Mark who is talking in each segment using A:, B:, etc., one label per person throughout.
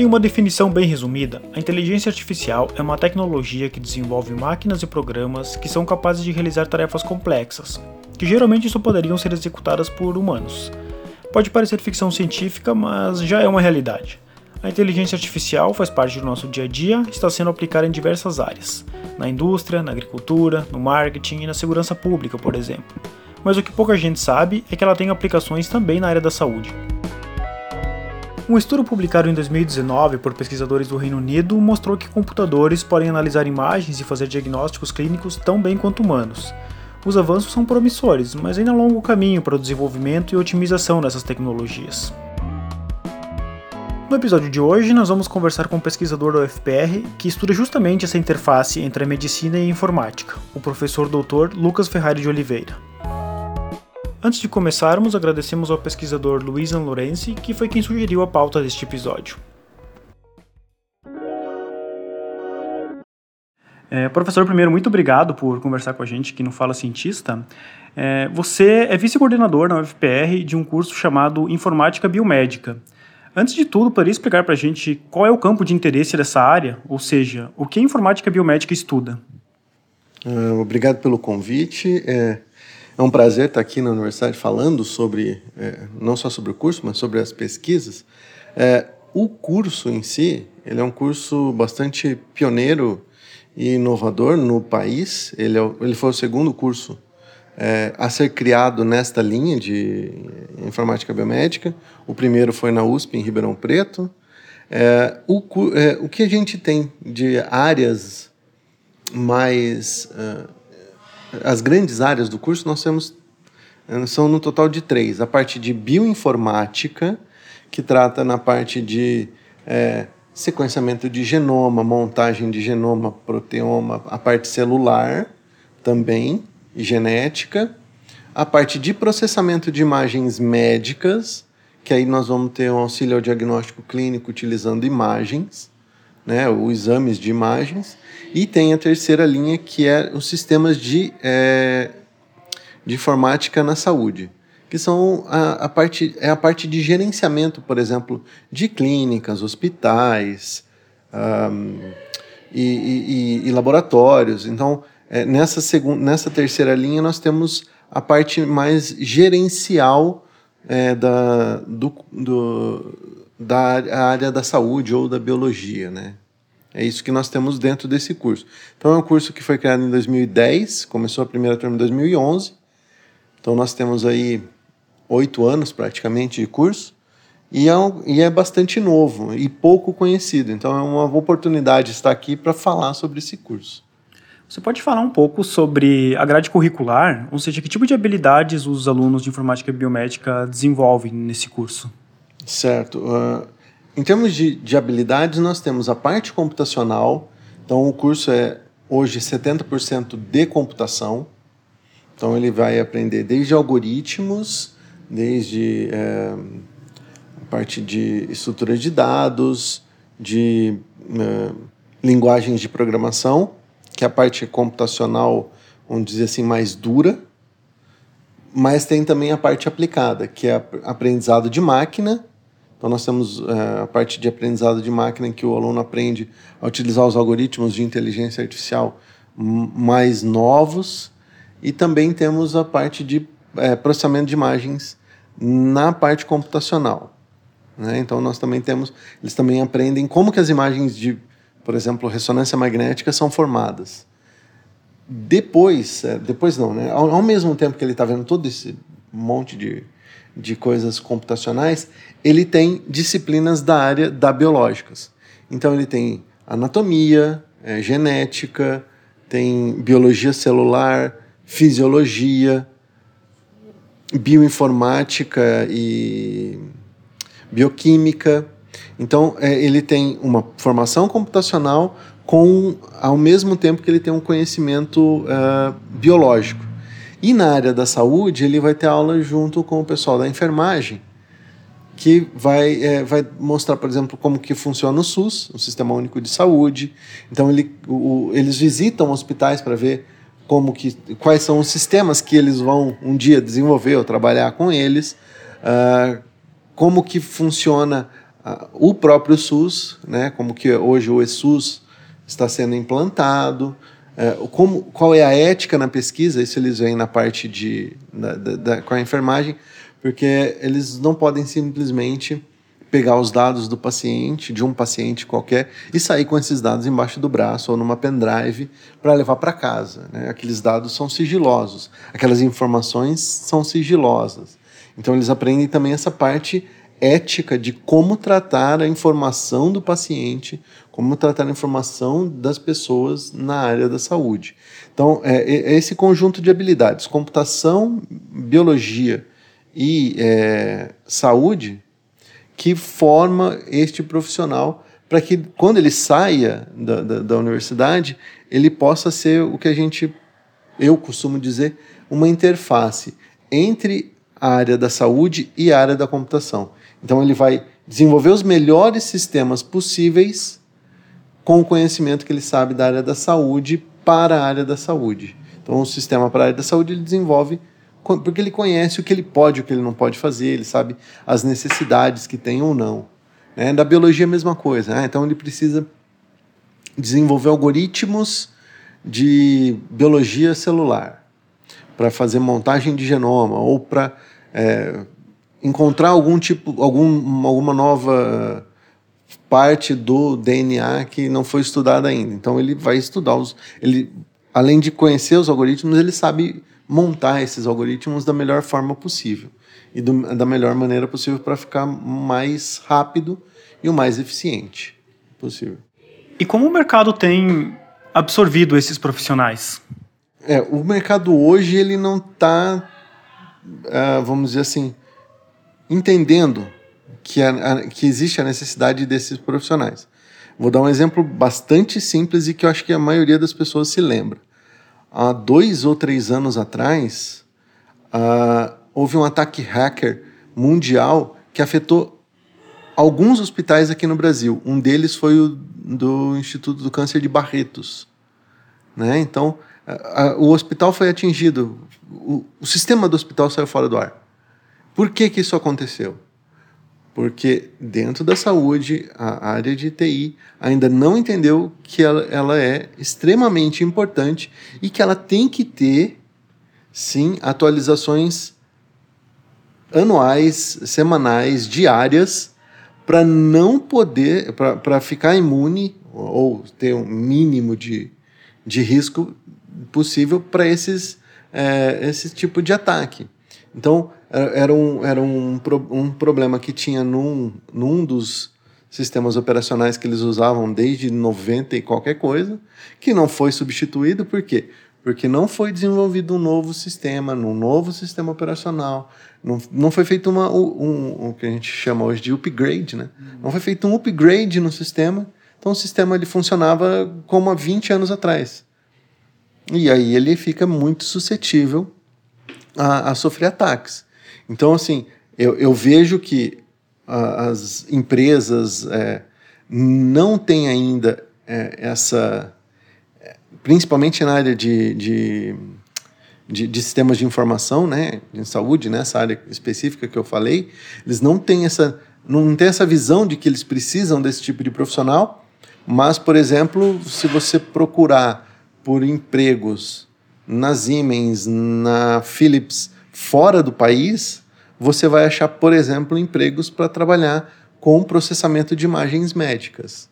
A: Em uma definição bem resumida, a inteligência artificial é uma tecnologia que desenvolve máquinas e programas que são capazes de realizar tarefas complexas, que geralmente só poderiam ser executadas por humanos. Pode parecer ficção científica, mas já é uma realidade. A inteligência artificial faz parte do nosso dia a dia e está sendo aplicada em diversas áreas, na indústria, na agricultura, no marketing e na segurança pública, por exemplo. Mas o que pouca gente sabe é que ela tem aplicações também na área da saúde. Um estudo publicado em 2019 por pesquisadores do Reino Unido mostrou que computadores podem analisar imagens e fazer diagnósticos clínicos tão bem quanto humanos. Os avanços são promissores, mas ainda há um longo caminho para o desenvolvimento e otimização dessas tecnologias. No episódio de hoje, nós vamos conversar com um pesquisador da UFPR que estuda justamente essa interface entre a medicina e a informática, o professor Dr. Lucas Ferrari de Oliveira. Antes de começarmos, agradecemos ao pesquisador Luiz Lorenzi, que foi quem sugeriu a pauta deste episódio. É, professor, primeiro, muito obrigado por conversar com a gente aqui no Fala Cientista. É, você é vice-coordenador na UFPR de um curso chamado Informática Biomédica. Antes de tudo, poderia explicar para a gente qual é o campo de interesse dessa área, ou seja, o que a informática biomédica estuda?
B: Uh, obrigado pelo convite. É, é um prazer estar aqui na universidade falando sobre, é, não só sobre o curso, mas sobre as pesquisas. É, o curso em si, ele é um curso bastante pioneiro e inovador no país. Ele, é, ele foi o segundo curso é, a ser criado nesta linha de informática biomédica. O primeiro foi na USP, em Ribeirão Preto. É, o, é, o que a gente tem de áreas mais uh, as grandes áreas do curso nós temos eh, são no total de três. A parte de bioinformática, que trata na parte de é, sequenciamento de genoma, montagem de genoma, proteoma, a parte celular também, e genética. A parte de processamento de imagens médicas, que aí nós vamos ter um auxílio ao diagnóstico clínico utilizando imagens, né, os exames de imagens. E tem a terceira linha, que é os sistemas de, é, de informática na saúde, que são a, a, parte, é a parte de gerenciamento, por exemplo, de clínicas, hospitais um, e, e, e, laboratórios. Então, é, nessa, segunda, nessa terceira linha, nós temos a parte mais gerencial é, da, do, do, da área da saúde ou da biologia, né? É isso que nós temos dentro desse curso. Então, é um curso que foi criado em 2010, começou a primeira turma em 2011. Então, nós temos aí oito anos praticamente de curso. E é, um, e é bastante novo e pouco conhecido. Então, é uma oportunidade estar aqui para falar sobre esse curso.
A: Você pode falar um pouco sobre a grade curricular, ou seja, que tipo de habilidades os alunos de informática biomédica desenvolvem nesse curso?
B: Certo. Uh, em termos de, de habilidades, nós temos a parte computacional. Então, o curso é hoje 70% de computação. Então, ele vai aprender desde algoritmos, desde é, a parte de estrutura de dados, de é, linguagens de programação, que é a parte computacional, vamos dizer assim, mais dura. Mas tem também a parte aplicada, que é aprendizado de máquina então, nós temos é, a parte de aprendizado de máquina em que o aluno aprende a utilizar os algoritmos de inteligência artificial mais novos e também temos a parte de é, processamento de imagens na parte computacional. Né? Então, nós também temos, eles também aprendem como que as imagens de, por exemplo, ressonância magnética são formadas. Depois, é, depois não, né? Ao, ao mesmo tempo que ele está vendo todo esse monte de de coisas computacionais, ele tem disciplinas da área da biológicas. Então ele tem anatomia, é, genética, tem biologia celular, fisiologia, bioinformática e bioquímica. Então é, ele tem uma formação computacional com ao mesmo tempo que ele tem um conhecimento uh, biológico. E na área da saúde, ele vai ter aula junto com o pessoal da enfermagem, que vai, é, vai mostrar, por exemplo, como que funciona o SUS, o Sistema Único de Saúde. Então, ele, o, eles visitam hospitais para ver como que, quais são os sistemas que eles vão um dia desenvolver ou trabalhar com eles, uh, como que funciona o próprio SUS, né, como que hoje o ESUS está sendo implantado, como, qual é a ética na pesquisa, isso eles veem na parte de, da, da, com a enfermagem, porque eles não podem simplesmente pegar os dados do paciente, de um paciente qualquer, e sair com esses dados embaixo do braço ou numa pendrive para levar para casa. Né? Aqueles dados são sigilosos, aquelas informações são sigilosas. Então eles aprendem também essa parte ética de como tratar a informação do paciente, como tratar a informação das pessoas na área da saúde. Então, é, é esse conjunto de habilidades, computação, biologia e é, saúde, que forma este profissional para que, quando ele saia da, da, da universidade, ele possa ser o que a gente, eu costumo dizer, uma interface entre a área da saúde e a área da computação. Então ele vai desenvolver os melhores sistemas possíveis com o conhecimento que ele sabe da área da saúde para a área da saúde. Então o sistema para a área da saúde ele desenvolve porque ele conhece o que ele pode, o que ele não pode fazer, ele sabe as necessidades que tem ou não. Né? Da biologia a mesma coisa. Né? Então ele precisa desenvolver algoritmos de biologia celular para fazer montagem de genoma ou para é, encontrar algum tipo, algum, alguma nova parte do DNA que não foi estudada ainda. Então ele vai estudar os, ele além de conhecer os algoritmos, ele sabe montar esses algoritmos da melhor forma possível e do, da melhor maneira possível para ficar mais rápido e o mais eficiente possível.
A: E como o mercado tem absorvido esses profissionais?
B: É, o mercado hoje ele não está, uh, ah, vamos dizer assim, entendendo que, a, que existe a necessidade desses profissionais. Vou dar um exemplo bastante simples e que eu acho que a maioria das pessoas se lembra. Há dois ou três anos atrás, uh, houve um ataque hacker mundial que afetou alguns hospitais aqui no Brasil. Um deles foi o do Instituto do Câncer de Barretos. Né? Então, o hospital foi atingido, o, o sistema do hospital saiu fora do ar. Por que, que isso aconteceu? Porque dentro da saúde, a área de TI ainda não entendeu que ela, ela é extremamente importante e que ela tem que ter, sim, atualizações anuais, semanais, diárias, para não poder, para ficar imune ou ter um mínimo de, de risco possível para esses, é, esse tipo de ataque. Então, era um, era um, um problema que tinha num, num dos sistemas operacionais que eles usavam desde 90 e qualquer coisa, que não foi substituído, por quê? Porque não foi desenvolvido um novo sistema, um novo sistema operacional, não, não foi feito uma, um, um, o que a gente chama hoje de upgrade, né? Uhum. Não foi feito um upgrade no sistema, então o sistema ele funcionava como há 20 anos atrás. E aí ele fica muito suscetível a, a sofrer ataques. Então, assim, eu, eu vejo que as empresas é, não têm ainda é, essa. Principalmente na área de, de, de, de, sistemas de informação, né, de saúde, nessa né, área específica que eu falei, eles não têm essa, não têm essa visão de que eles precisam desse tipo de profissional. Mas, por exemplo, se você procurar por empregos na Siemens, na Philips, fora do país, você vai achar, por exemplo, empregos para trabalhar com processamento de imagens médicas.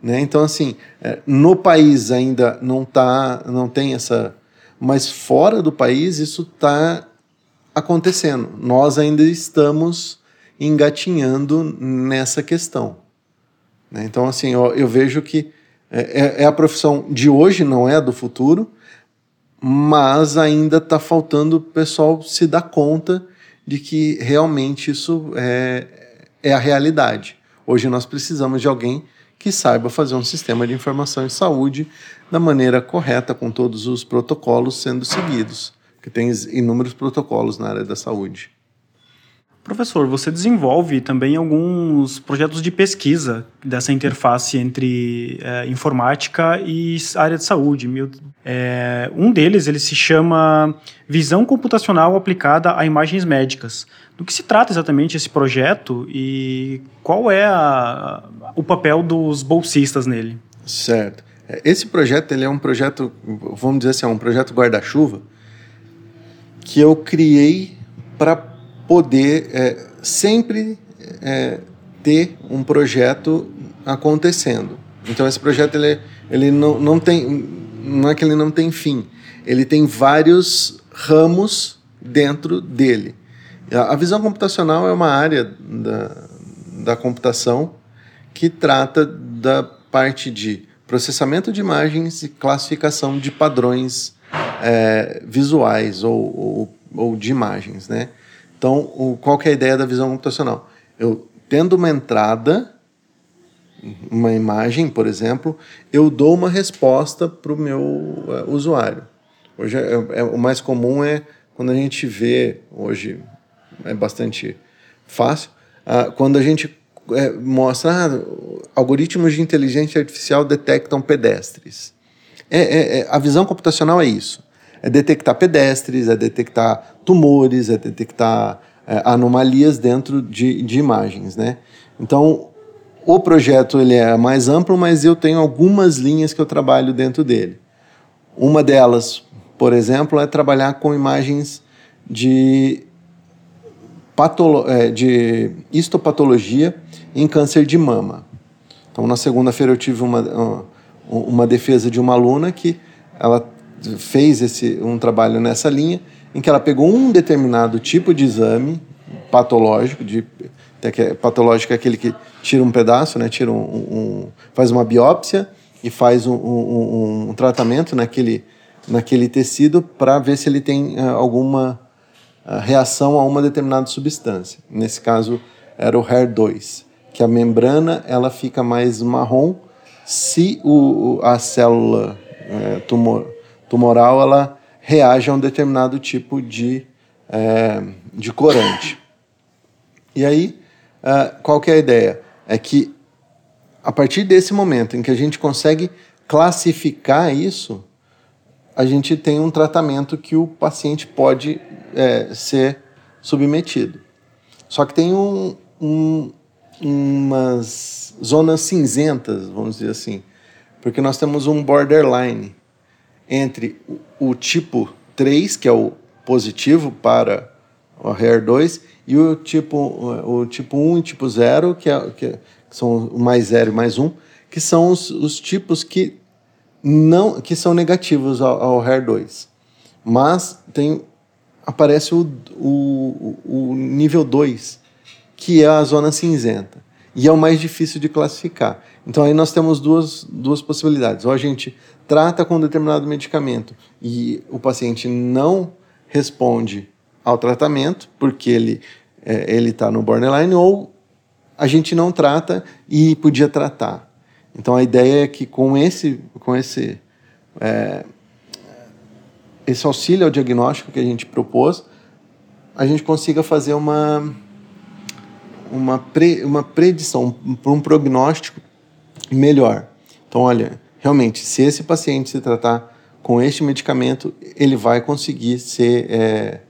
B: Né? Então, assim, é, no país ainda não, tá, não tem essa. Mas fora do país isso está acontecendo. Nós ainda estamos engatinhando nessa questão. Né? Então, assim, eu, eu vejo que é, é, é a profissão de hoje, não é a do futuro, mas ainda está faltando o pessoal se dar conta de que realmente isso é, é a realidade. Hoje nós precisamos de alguém que saiba fazer um sistema de informação em saúde da maneira correta, com todos os protocolos sendo seguidos, que tem inúmeros protocolos na área da saúde.
A: Professor, você desenvolve também alguns projetos de pesquisa dessa interface entre é, informática e área de saúde. É, um deles ele se chama Visão Computacional Aplicada a Imagens Médicas. Do que se trata exatamente esse projeto e qual é a, o papel dos bolsistas nele?
B: Certo. É, esse projeto ele é um projeto, vamos dizer assim, é um projeto guarda-chuva que eu criei para poder é, sempre é, ter um projeto acontecendo. Então esse projeto ele, ele não, não tem não é que ele não tem fim, ele tem vários ramos dentro dele. A, a visão computacional é uma área da, da computação que trata da parte de processamento de imagens e classificação de padrões é, visuais ou, ou, ou de imagens, né? Então, o, qual que é a ideia da visão computacional? Eu tendo uma entrada, uma imagem, por exemplo, eu dou uma resposta para o meu uh, usuário. Hoje é, é, o mais comum é quando a gente vê, hoje é bastante fácil, uh, quando a gente é, mostra ah, algoritmos de inteligência artificial detectam pedestres. É, é, é, a visão computacional é isso é detectar pedestres, é detectar tumores, é detectar é, anomalias dentro de, de imagens, né? Então, o projeto ele é mais amplo, mas eu tenho algumas linhas que eu trabalho dentro dele. Uma delas, por exemplo, é trabalhar com imagens de, patolo é, de histopatologia em câncer de mama. Então, na segunda-feira eu tive uma, uma defesa de uma aluna que ela fez esse, um trabalho nessa linha, em que ela pegou um determinado tipo de exame patológico, de, é, patológico é aquele que tira um pedaço, né, tira um, um faz uma biópsia e faz um, um, um tratamento naquele, naquele tecido para ver se ele tem uh, alguma uh, reação a uma determinada substância. Nesse caso era o HER2, que a membrana ela fica mais marrom se o, a célula uh, tumor, tumoral ela reage a um determinado tipo de, é, de corante. E aí, uh, qual que é a ideia? É que a partir desse momento em que a gente consegue classificar isso, a gente tem um tratamento que o paciente pode é, ser submetido. Só que tem um, um, umas zonas cinzentas, vamos dizer assim, porque nós temos um borderline entre o tipo 3, que é o positivo para o HER2, e o tipo, o tipo 1 e tipo 0, que, é, que são o mais 0 e mais 1, que são os, os tipos que não que são negativos ao, ao HER2. Mas tem aparece o, o, o nível 2, que é a zona cinzenta. E é o mais difícil de classificar. Então aí nós temos duas, duas possibilidades. Ou a gente trata com um determinado medicamento e o paciente não responde ao tratamento porque ele é, ele está no borderline ou a gente não trata e podia tratar. Então a ideia é que com esse com esse é, esse auxílio ao diagnóstico que a gente propôs, a gente consiga fazer uma uma, pre, uma predição um prognóstico melhor. Então, olha, realmente, se esse paciente se tratar com este medicamento, ele vai conseguir ser, é,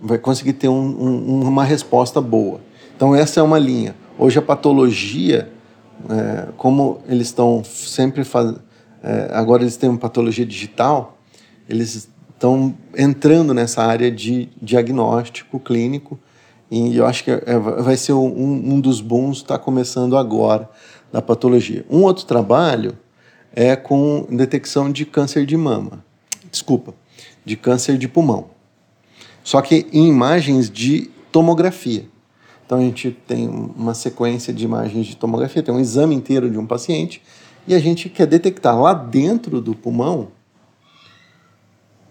B: vai conseguir ter um, um, uma resposta boa. Então essa é uma linha. Hoje a patologia, é, como eles estão sempre fazendo, é, agora eles têm uma patologia digital, eles estão entrando nessa área de diagnóstico clínico e eu acho que é, vai ser um, um dos bons está começando agora da patologia. Um outro trabalho é com detecção de câncer de mama, desculpa, de câncer de pulmão. Só que em imagens de tomografia. Então a gente tem uma sequência de imagens de tomografia, tem um exame inteiro de um paciente e a gente quer detectar lá dentro do pulmão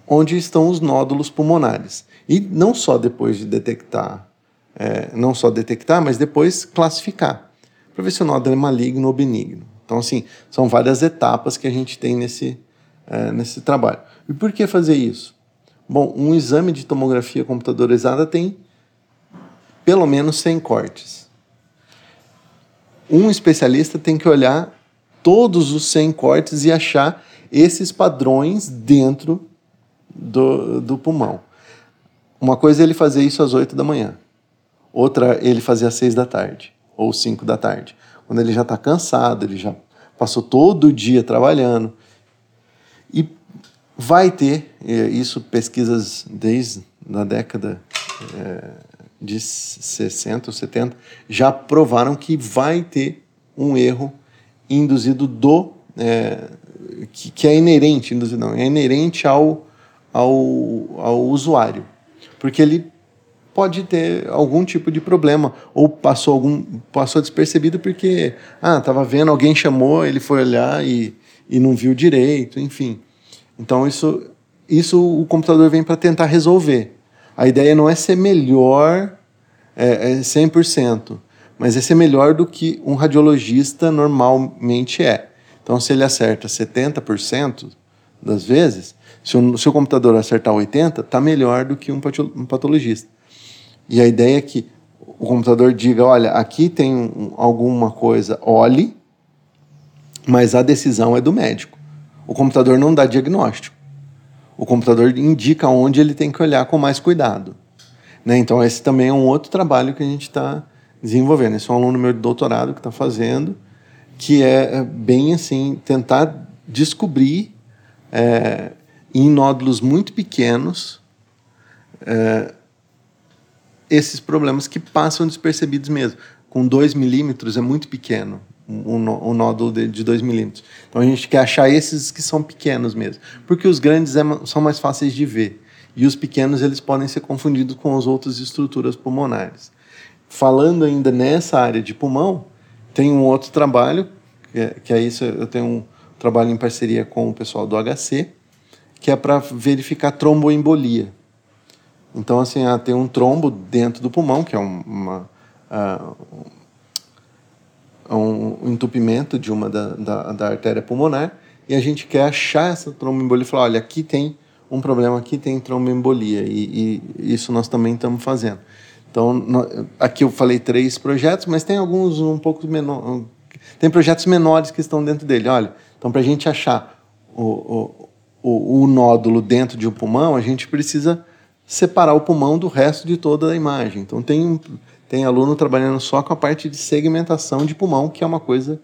B: onde estão os nódulos pulmonares. E não só depois de detectar, é, não só detectar, mas depois classificar para ver se o nódulo é maligno ou benigno. Então, assim, são várias etapas que a gente tem nesse, é, nesse trabalho. E por que fazer isso? Bom, um exame de tomografia computadorizada tem pelo menos 100 cortes. Um especialista tem que olhar todos os 100 cortes e achar esses padrões dentro do, do pulmão. Uma coisa é ele fazer isso às 8 da manhã, outra ele fazer às 6 da tarde ou 5 da tarde, quando ele já está cansado, ele já passou todo o dia trabalhando. E vai ter, isso pesquisas desde a década é, de 60 ou 70 já provaram que vai ter um erro induzido do. É, que, que, é inerente, induzido não, é inerente ao, ao, ao usuário. Porque ele pode ter algum tipo de problema ou passou algum passou despercebido porque ah estava vendo alguém chamou ele foi olhar e, e não viu direito enfim então isso isso o computador vem para tentar resolver a ideia não é ser melhor é, é 100%, mas é ser melhor do que um radiologista normalmente é. Então, se ele acerta 70% das vezes, se o seu computador acertar 80%, está melhor do que um patologista. E a ideia é que o computador diga: olha, aqui tem alguma coisa, olhe, mas a decisão é do médico. O computador não dá diagnóstico o computador indica onde ele tem que olhar com mais cuidado. Né? Então, esse também é um outro trabalho que a gente está desenvolvendo. Esse é um aluno meu de doutorado que está fazendo, que é, é bem assim, tentar descobrir é, em nódulos muito pequenos é, esses problemas que passam despercebidos mesmo. Com 2 milímetros é muito pequeno um, nódulo de 2 milímetros. Então a gente quer achar esses que são pequenos mesmo, porque os grandes é, são mais fáceis de ver e os pequenos eles podem ser confundidos com as outras estruturas pulmonares. Falando ainda nessa área de pulmão, tem um outro trabalho que é, que é isso. Eu tenho um trabalho em parceria com o pessoal do HC, que é para verificar tromboembolia. Então, assim, ah, tem um trombo dentro do pulmão, que é uma, uh, um entupimento de uma da, da, da artéria pulmonar e a gente quer achar essa tromboembolia e falar, olha, aqui tem um problema, aqui tem tromboembolia e, e isso nós também estamos fazendo. Então, no, aqui eu falei três projetos, mas tem alguns um pouco menor, tem projetos menores que estão dentro dele. Olha, então para a gente achar o, o, o, o nódulo dentro de um pulmão, a gente precisa separar o pulmão do resto de toda a imagem. Então tem tem aluno trabalhando só com a parte de segmentação de pulmão, que é uma coisa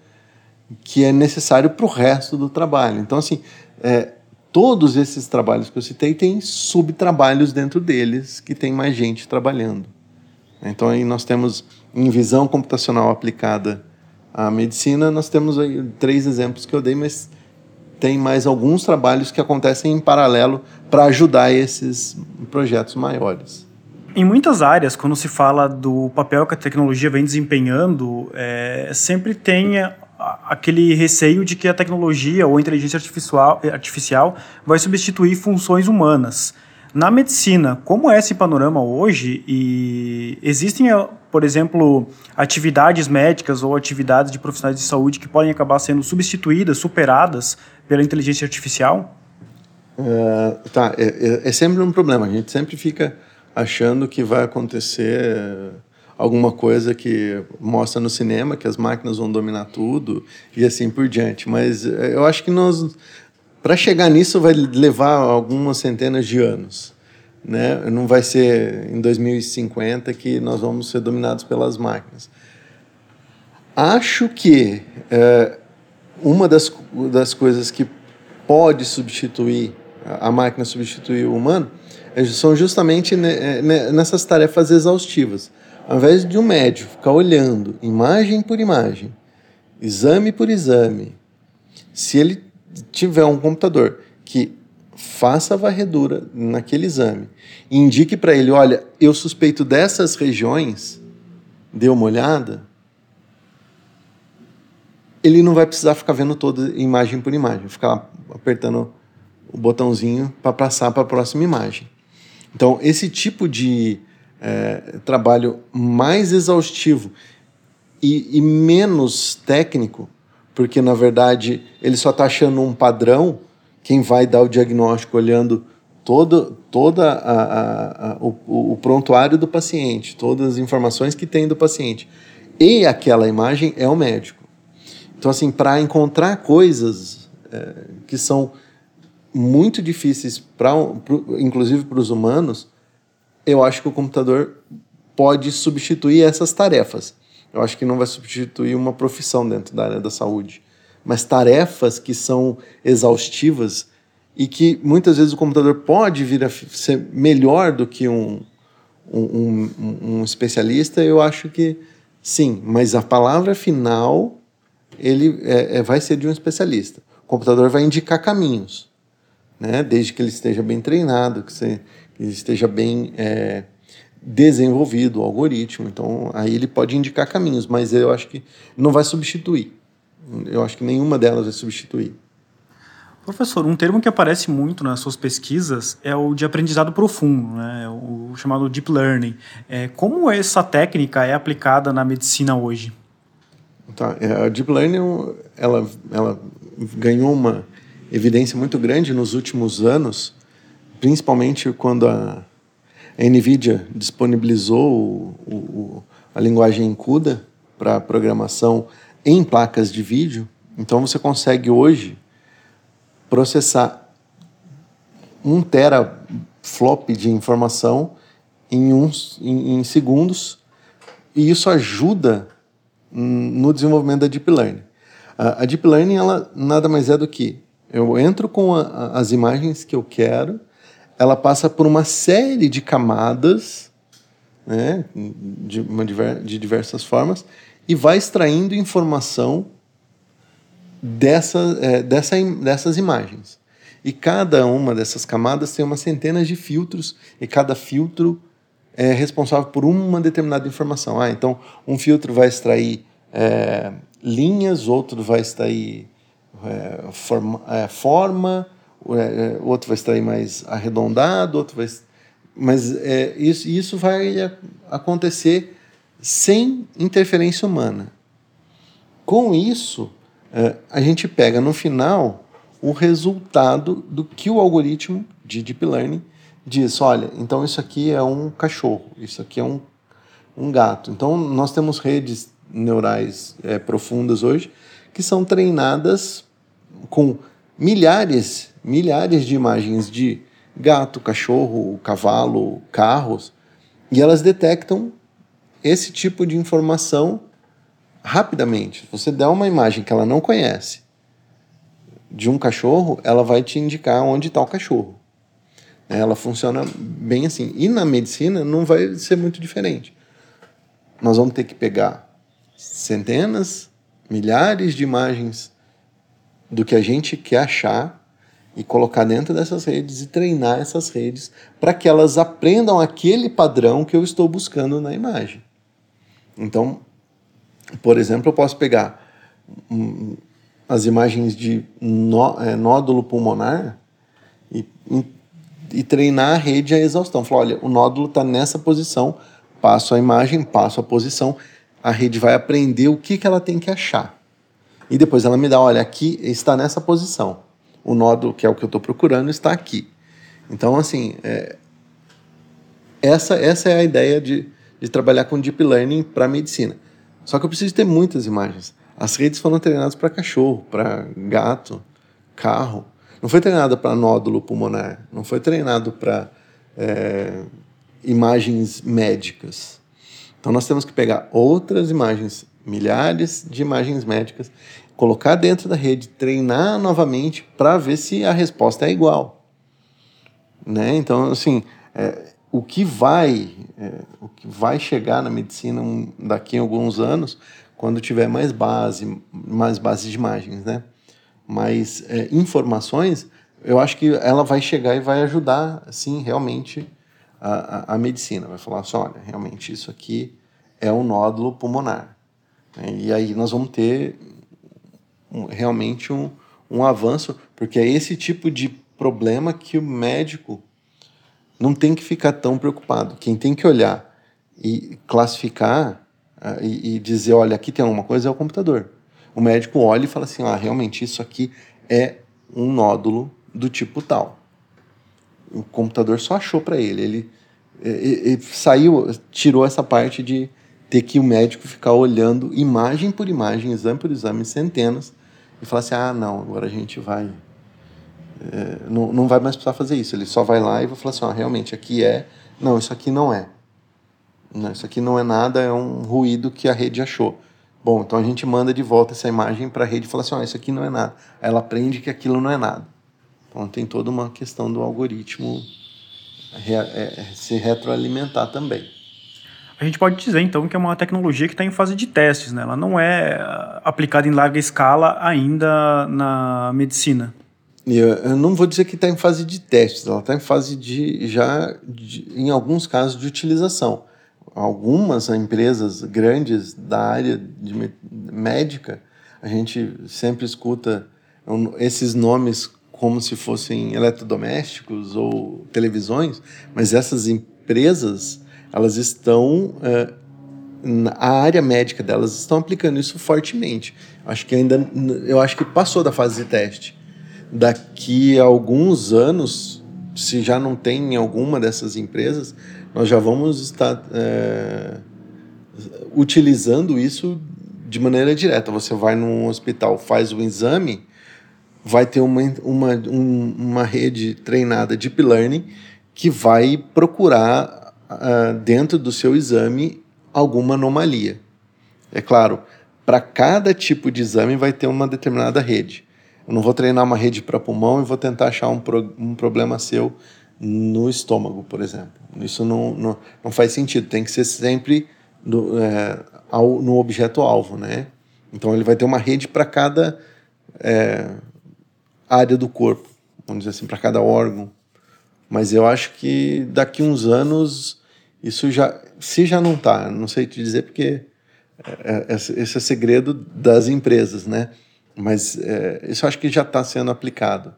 B: que é necessário para o resto do trabalho. Então, assim, é, todos esses trabalhos que eu citei têm subtrabalhos dentro deles que tem mais gente trabalhando. Então, aí nós temos em visão computacional aplicada à medicina, nós temos aí três exemplos que eu dei, mas tem mais alguns trabalhos que acontecem em paralelo para ajudar esses projetos maiores.
A: Em muitas áreas, quando se fala do papel que a tecnologia vem desempenhando, é, sempre tem aquele receio de que a tecnologia ou a inteligência artificial, artificial vai substituir funções humanas. Na medicina, como é esse panorama hoje? E existem, por exemplo, atividades médicas ou atividades de profissionais de saúde que podem acabar sendo substituídas, superadas pela inteligência artificial?
B: Uh, tá, é, é, é sempre um problema. A gente sempre fica achando que vai acontecer alguma coisa que mostra no cinema que as máquinas vão dominar tudo e assim por diante. Mas eu acho que nós, para chegar nisso, vai levar algumas centenas de anos. Né? Não vai ser em 2050 que nós vamos ser dominados pelas máquinas. Acho que é, uma das, das coisas que pode substituir, a máquina substituir o humano, é, são justamente é, nessas tarefas exaustivas. Ao invés de um médico ficar olhando imagem por imagem, exame por exame, se ele tiver um computador que faça a varredura naquele exame indique para ele, olha, eu suspeito dessas regiões, dê uma olhada, ele não vai precisar ficar vendo toda imagem por imagem, ficar apertando o botãozinho para passar para a próxima imagem. Então, esse tipo de é, trabalho mais exaustivo e, e, menos técnico, porque na verdade ele só está achando um padrão, quem vai dar o diagnóstico olhando todo toda a, a, a, o, o prontuário do paciente, todas as informações que tem do paciente. E aquela imagem é o médico. Então, assim, para encontrar coisas é, que são muito difíceis, pra, pro, inclusive para os humanos, eu acho que o computador pode substituir essas tarefas. Eu acho que não vai substituir uma profissão dentro da área da saúde, mas tarefas que são exaustivas e que muitas vezes o computador pode vir a ser melhor do que um, um, um, um especialista, eu acho que sim, mas a palavra final ele é, é, vai ser de um especialista. O computador vai indicar caminhos, né? desde que ele esteja bem treinado, que, você, que ele esteja bem é, desenvolvido o algoritmo. Então, aí ele pode indicar caminhos, mas eu acho que não vai substituir. Eu acho que nenhuma delas vai substituir.
A: Professor, um termo que aparece muito nas suas pesquisas é o de aprendizado profundo, né? o chamado deep learning. É, como essa técnica é aplicada na medicina hoje?
B: Tá, é, a deep learning ela, ela ganhou uma evidência muito grande nos últimos anos, principalmente quando a, a NVIDIA disponibilizou o, o, a linguagem CUDA para programação em placas de vídeo. Então você consegue hoje processar um teraflop de informação em, uns, em, em segundos e isso ajuda no desenvolvimento da Deep Learning. A, a Deep Learning ela nada mais é do que eu entro com a, as imagens que eu quero, ela passa por uma série de camadas né, de, uma, de diversas formas e vai extraindo informação dessa, é, dessa, dessas imagens. E cada uma dessas camadas tem uma centena de filtros, e cada filtro é responsável por uma determinada informação. Ah, então um filtro vai extrair é, linhas, outro vai extrair é, forma, é, forma é, outro vai extrair mais arredondado, outro vai. Mas é, isso, isso vai acontecer sem interferência humana. Com isso, é, a gente pega no final o resultado do que o algoritmo de Deep Learning diz. Olha, então isso aqui é um cachorro, isso aqui é um, um gato. Então nós temos redes neurais é, profundas hoje que são treinadas com milhares, milhares de imagens de gato, cachorro, cavalo, carros, e elas detectam esse tipo de informação rapidamente. Você der uma imagem que ela não conhece de um cachorro, ela vai te indicar onde está o cachorro. Ela funciona bem assim. E na medicina não vai ser muito diferente. Nós vamos ter que pegar centenas, milhares de imagens do que a gente quer achar e colocar dentro dessas redes e treinar essas redes para que elas aprendam aquele padrão que eu estou buscando na imagem. Então, por exemplo, eu posso pegar hum, as imagens de nó, é, nódulo pulmonar e, e, treinar a rede a exaustão. Falar, olha, o nódulo está nessa posição, passo a imagem, passo a posição, a rede vai aprender o que, que ela tem que achar. E depois ela me dá, olha, aqui está nessa posição. O nódulo, que é o que eu estou procurando, está aqui. Então, assim, é, essa, essa é a ideia de, de trabalhar com Deep Learning para medicina. Só que eu preciso ter muitas imagens. As redes foram treinadas para cachorro, para gato, carro. Não foi treinada para nódulo pulmonar. Não foi treinado para é, imagens médicas. Então nós temos que pegar outras imagens, milhares de imagens médicas, colocar dentro da rede, treinar novamente para ver se a resposta é igual. Né? Então, assim, é, o que vai é, o que vai chegar na medicina daqui a alguns anos quando tiver mais base mais bases de imagens né mais é, informações eu acho que ela vai chegar e vai ajudar sim realmente a, a, a medicina vai falar assim olha realmente isso aqui é um nódulo pulmonar né? e aí nós vamos ter um, realmente um, um avanço porque é esse tipo de problema que o médico não tem que ficar tão preocupado. Quem tem que olhar e classificar uh, e, e, dizer, olha, aqui tem alguma coisa é o computador. O médico olha e fala assim, ah, realmente isso aqui é um nódulo do tipo tal. o computador só achou para ele. Ele, saiu, tirou essa parte de ter que o médico ficar olhando imagem por imagem, exame por exame, centenas, e falar assim: ah, não, agora a gente vai. É, não, não vai mais precisar fazer isso. Ele só vai lá e vai falar assim: ó, realmente, aqui é. Não, isso aqui não é. Não, isso aqui não é nada, é um ruído que a rede achou. Bom, então a gente manda de volta essa imagem para a rede e fala assim: ó, isso aqui não é nada. Ela aprende que aquilo não é nada. Então tem toda uma questão do algoritmo re, é, se retroalimentar também.
A: A gente pode dizer então que é uma tecnologia que está em fase de testes, né? Ela não é aplicada em larga escala ainda na medicina.
B: Eu não vou dizer que está em fase de testes, ela está em fase de já, de, em alguns casos, de utilização. Algumas empresas grandes da área de médica, a gente sempre escuta esses nomes como se fossem eletrodomésticos ou televisões, mas essas empresas elas estão é, a área médica delas estão aplicando isso fortemente. Acho que ainda eu acho que passou da fase de teste. Daqui a alguns anos, se já não tem em alguma dessas empresas, nós já vamos estar é, utilizando isso de maneira direta. Você vai num hospital, faz o exame, vai ter uma, uma, um, uma rede treinada de deep learning que vai procurar uh, dentro do seu exame alguma anomalia. É claro, para cada tipo de exame vai ter uma determinada rede. Eu não vou treinar uma rede para pulmão e vou tentar achar um, pro, um problema seu no estômago, por exemplo. Isso não, não, não faz sentido. Tem que ser sempre no, é, ao, no objeto-alvo, né? Então ele vai ter uma rede para cada é, área do corpo, vamos dizer assim, para cada órgão. Mas eu acho que daqui uns anos isso já, se já não está, não sei te dizer porque é, é, esse é segredo das empresas, né? Mas é, isso acho que já está sendo aplicado.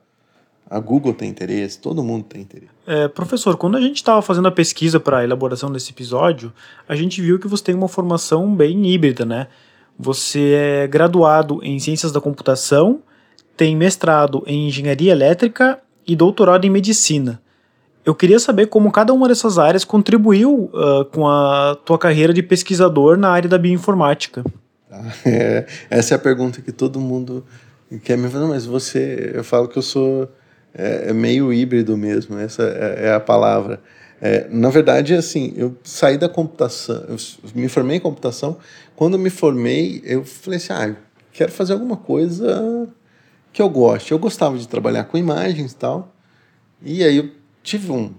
B: A Google tem interesse, todo mundo tem interesse.
A: É, professor, quando a gente estava fazendo a pesquisa para a elaboração desse episódio, a gente viu que você tem uma formação bem híbrida, né? Você é graduado em Ciências da Computação tem mestrado em engenharia elétrica e doutorado em medicina. Eu queria saber como cada uma dessas áreas contribuiu uh, com a tua carreira de pesquisador na área da bioinformática.
B: É, essa é a pergunta que todo mundo quer me fazer, mas você, eu falo que eu sou é, é meio híbrido mesmo, essa é, é a palavra. É, na verdade, assim, eu saí da computação, eu me formei em computação. Quando me formei, eu falei assim, ah, quero fazer alguma coisa que eu gosto. Eu gostava de trabalhar com imagens e tal. E aí eu tive um,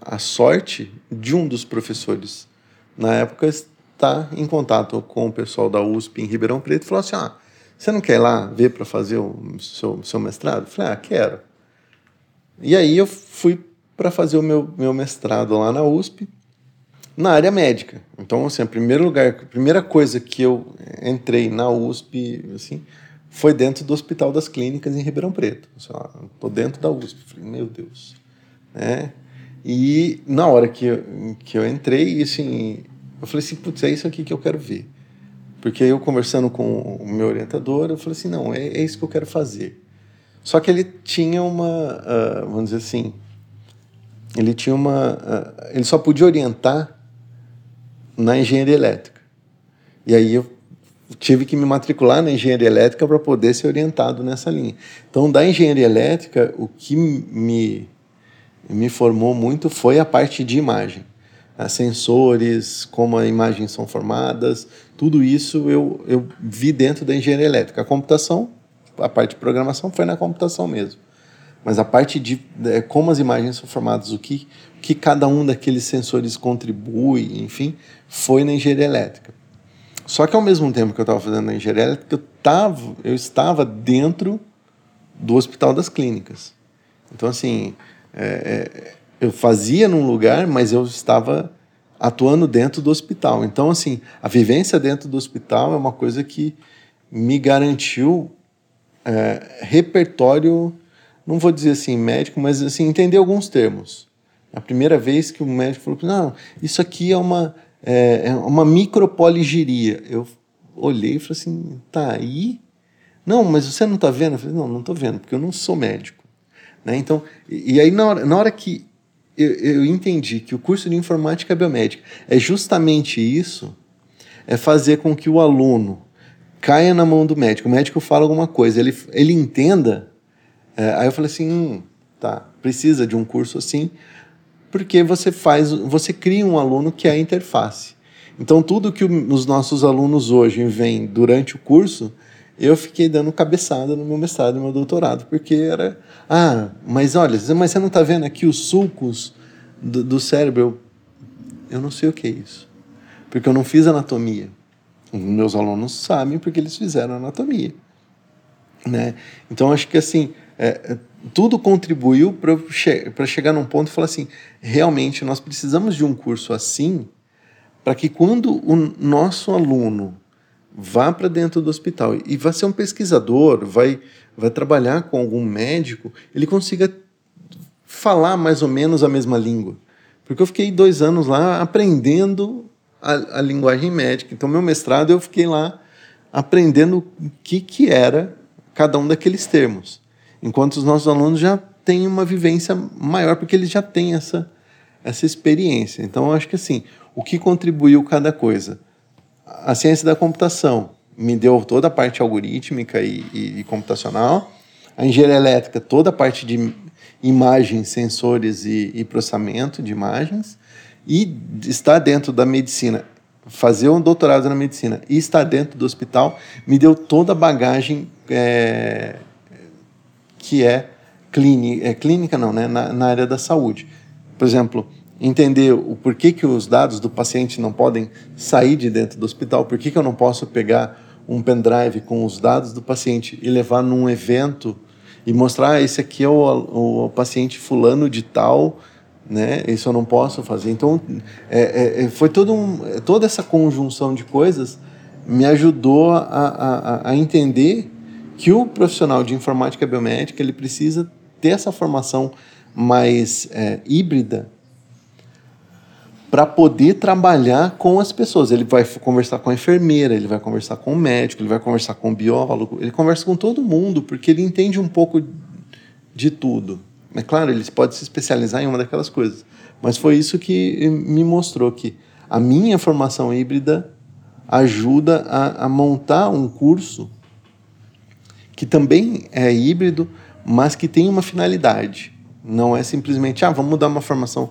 B: a sorte de um dos professores, na época, estar em contato com o pessoal da USP em Ribeirão Preto e falou assim: ah, você não quer ir lá ver para fazer o seu, seu mestrado? Eu falei: ah, quero. E aí eu fui para fazer o meu, meu mestrado lá na USP, na área médica. Então, assim, a primeiro lugar, a primeira coisa que eu entrei na USP, assim, foi dentro do Hospital das Clínicas em Ribeirão Preto. Estou dentro da USP. Falei, meu Deus. Né? E na hora que eu, que eu entrei, assim, eu falei assim, putz, é isso aqui que eu quero ver. Porque eu conversando com o meu orientador, eu falei assim, não, é, é isso que eu quero fazer. Só que ele tinha uma, uh, vamos dizer assim, ele tinha uma, uh, ele só podia orientar na engenharia elétrica. E aí eu tive que me matricular na engenharia elétrica para poder ser orientado nessa linha. Então, da engenharia elétrica, o que me, me formou muito foi a parte de imagem. As sensores, como as imagens são formadas, tudo isso eu, eu vi dentro da engenharia elétrica. A computação, a parte de programação foi na computação mesmo. Mas a parte de, de como as imagens são formadas, o que, que cada um daqueles sensores contribui, enfim, foi na engenharia elétrica. Só que ao mesmo tempo que eu estava fazendo a engenharia elétrica, eu, tava, eu estava dentro do Hospital das Clínicas. Então, assim, é, é, eu fazia num lugar, mas eu estava atuando dentro do hospital. Então, assim, a vivência dentro do hospital é uma coisa que me garantiu é, repertório, não vou dizer assim médico, mas assim entender alguns termos. A primeira vez que o médico falou, não, isso aqui é uma é, é uma micropoligiria. Eu olhei e falei assim, tá aí? Não, mas você não está vendo? Eu falei, não, não estou vendo, porque eu não sou médico. Né? Então, e, e aí na hora, na hora que eu, eu entendi que o curso de informática biomédica é justamente isso, é fazer com que o aluno caia na mão do médico. O médico fala alguma coisa, ele, ele entenda. É, aí eu falei assim, hum, tá, precisa de um curso assim, porque você faz, você cria um aluno que é a interface. Então tudo que os nossos alunos hoje veem durante o curso, eu fiquei dando cabeçada no meu mestrado e no meu doutorado, porque era, ah, mas olha, mas você não está vendo aqui os sulcos do, do cérebro? Eu, eu não sei o que é isso, porque eu não fiz anatomia. Meus alunos sabem porque eles fizeram anatomia. Né? Então, acho que assim, é, é tudo contribuiu para che chegar num ponto e falar assim: realmente nós precisamos de um curso assim para que quando o nosso aluno vá para dentro do hospital e vai ser um pesquisador, vai, vai trabalhar com algum médico, ele consiga falar mais ou menos a mesma língua. Porque eu fiquei dois anos lá aprendendo a, a linguagem médica. Então, meu mestrado, eu fiquei lá aprendendo o que, que era cada um daqueles termos. Enquanto os nossos alunos já têm uma vivência maior, porque eles já têm essa, essa experiência. Então, eu acho que assim, o que contribuiu cada coisa? A ciência da computação me deu toda a parte algorítmica e, e, e computacional, a engenharia elétrica, toda a parte de imagens, sensores e, e processamento de imagens, e estar dentro da medicina, fazer um doutorado na medicina e estar dentro do hospital, me deu toda a bagagem é, que é clínica, é clínica não, né? Na, na, área da saúde. Por exemplo, entender o porquê que os dados do paciente não podem sair de dentro do hospital, por que, eu não posso pegar um pendrive com os dados do paciente e levar num evento e mostrar ah, esse aqui é o, o paciente fulano de tal né? Isso eu não posso fazer. Então, é, é, é, foi todo um, toda essa conjunção de coisas me ajudou a, a, a entender que o profissional de informática biomédica ele precisa ter essa formação mais é, híbrida para poder trabalhar com as pessoas. Ele vai conversar com a enfermeira, ele vai conversar com o médico, ele vai conversar com o biólogo, ele conversa com todo mundo, porque ele entende um pouco de tudo. É claro, eles podem se especializar em uma daquelas coisas. Mas foi isso que me mostrou que a minha formação híbrida ajuda a, a montar um curso que também é híbrido, mas que tem uma finalidade. Não é simplesmente, ah, vamos mudar uma formação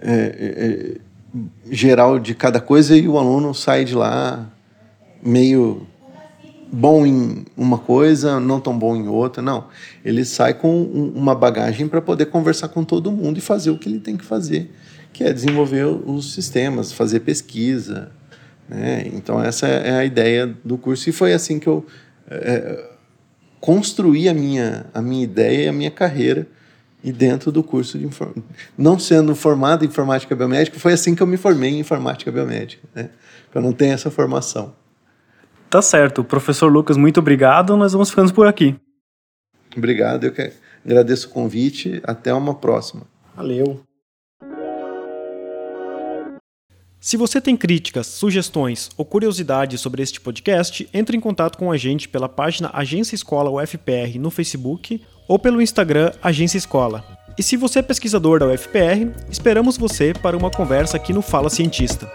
B: é, é, é geral de cada coisa e o aluno sai de lá meio bom em uma coisa, não tão bom em outra, não. Ele sai com uma bagagem para poder conversar com todo mundo e fazer o que ele tem que fazer, que é desenvolver os sistemas, fazer pesquisa. Né? Então, essa é a ideia do curso. E foi assim que eu é, construí a minha, a minha ideia e a minha carreira e dentro do curso de não sendo formado em informática biomédica, foi assim que eu me formei em informática biomédica, né? Eu não tenho essa formação.
A: Tá certo. Professor Lucas, muito obrigado. Nós vamos ficando por aqui.
B: Obrigado. Eu que agradeço o convite. Até uma próxima.
A: Valeu. Se você tem críticas, sugestões ou curiosidades sobre este podcast, entre em contato com a gente pela página Agência Escola UFPR no Facebook ou pelo Instagram Agência Escola. E se você é pesquisador da UFPR, esperamos você para uma conversa aqui no Fala Cientista.